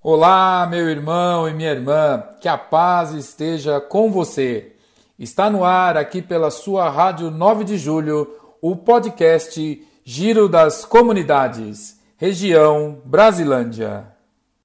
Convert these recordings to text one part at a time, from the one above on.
Olá, meu irmão e minha irmã, que a paz esteja com você. Está no ar aqui pela sua Rádio 9 de Julho o podcast Giro das Comunidades, região Brasilândia.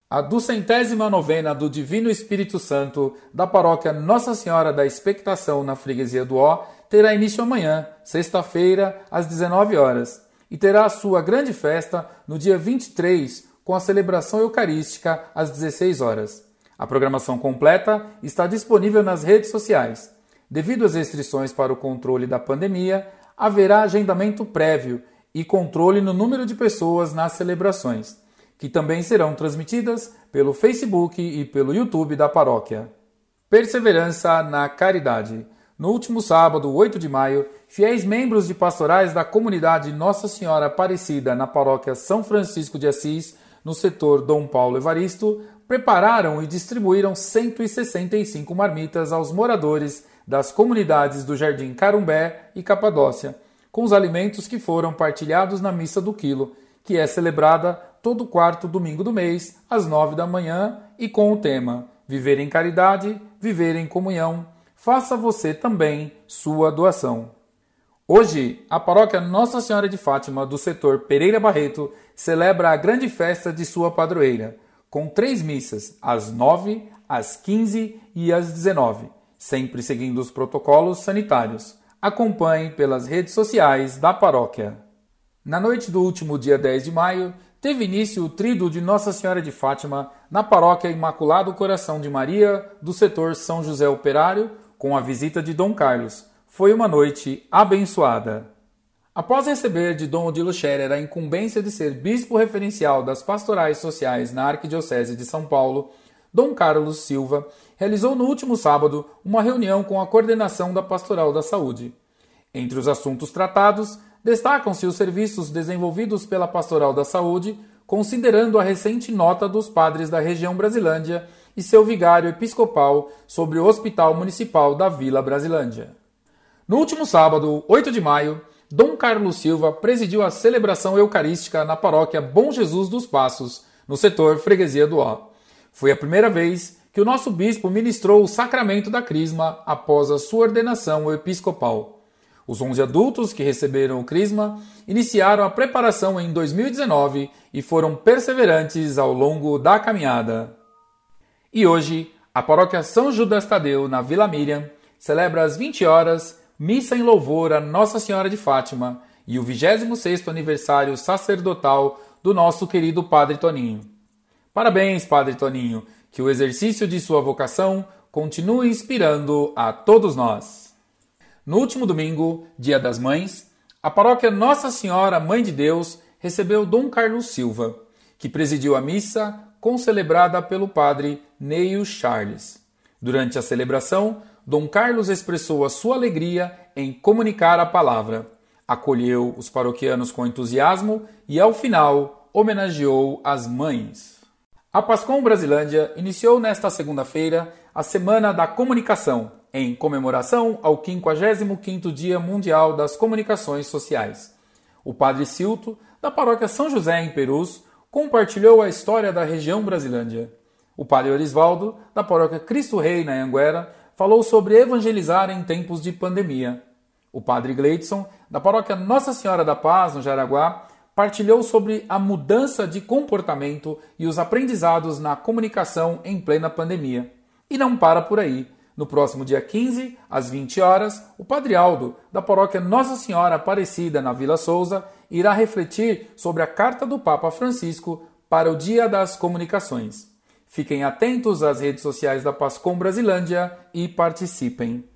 A duzentésima novena do Divino Espírito Santo da paróquia Nossa Senhora da Expectação na Freguesia do Ó terá início amanhã, sexta-feira, às 19 horas, e terá sua grande festa no dia 23, com a celebração eucarística às 16 horas. A programação completa está disponível nas redes sociais. Devido às restrições para o controle da pandemia, haverá agendamento prévio e controle no número de pessoas nas celebrações que também serão transmitidas pelo Facebook e pelo YouTube da paróquia. Perseverança na caridade. No último sábado, 8 de maio, fiéis membros de pastorais da comunidade Nossa Senhora Aparecida na paróquia São Francisco de Assis, no setor Dom Paulo Evaristo, prepararam e distribuíram 165 marmitas aos moradores das comunidades do Jardim Carumbé e Capadócia, com os alimentos que foram partilhados na missa do quilo, que é celebrada todo quarto domingo do mês, às nove da manhã, e com o tema Viver em Caridade, Viver em Comunhão. Faça você também sua doação. Hoje, a paróquia Nossa Senhora de Fátima, do setor Pereira Barreto, celebra a grande festa de sua padroeira, com três missas, às nove, às quinze e às dezenove, sempre seguindo os protocolos sanitários. Acompanhe pelas redes sociais da paróquia. Na noite do último dia 10 de maio, teve início o trido de Nossa Senhora de Fátima na paróquia Imaculado Coração de Maria do setor São José Operário, com a visita de Dom Carlos. Foi uma noite abençoada. Após receber de Dom Odilo Scherer a incumbência de ser bispo referencial das pastorais sociais na Arquidiocese de São Paulo, Dom Carlos Silva realizou no último sábado uma reunião com a coordenação da Pastoral da Saúde. Entre os assuntos tratados, destacam-se os serviços desenvolvidos pela Pastoral da Saúde, considerando a recente nota dos padres da região Brasilândia e seu vigário episcopal sobre o Hospital Municipal da Vila Brasilândia. No último sábado, 8 de maio, Dom Carlos Silva presidiu a celebração eucarística na paróquia Bom Jesus dos Passos, no setor Freguesia do Ó. Foi a primeira vez que o nosso bispo ministrou o sacramento da Crisma após a sua ordenação episcopal. Os 11 adultos que receberam o Crisma iniciaram a preparação em 2019 e foram perseverantes ao longo da caminhada. E hoje, a paróquia São Judas Tadeu, na Vila Miriam, celebra às 20 horas missa em louvor a Nossa Senhora de Fátima e o 26º aniversário sacerdotal do nosso querido Padre Toninho. Parabéns, Padre Toninho, que o exercício de sua vocação continue inspirando a todos nós. No último domingo, Dia das Mães, a paróquia Nossa Senhora Mãe de Deus recebeu Dom Carlos Silva, que presidiu a missa concelebrada pelo padre Neil Charles. Durante a celebração, Dom Carlos expressou a sua alegria em comunicar a palavra, acolheu os paroquianos com entusiasmo e, ao final, homenageou as mães. A Pascom Brasilândia iniciou nesta segunda-feira a Semana da Comunicação, em comemoração ao 55º Dia Mundial das Comunicações Sociais. O padre Silto, da paróquia São José em Perus, compartilhou a história da região Brasilândia. O padre Orisvaldo, da paróquia Cristo Rei na Anguera, falou sobre evangelizar em tempos de pandemia. O padre Gleidson, da paróquia Nossa Senhora da Paz, no Jaraguá, partilhou sobre a mudança de comportamento e os aprendizados na comunicação em plena pandemia. E não para por aí. No próximo dia 15, às 20 horas, o Padre Aldo, da paróquia Nossa Senhora Aparecida na Vila Souza, irá refletir sobre a carta do Papa Francisco para o Dia das Comunicações. Fiquem atentos às redes sociais da Pascom Brasilândia e participem.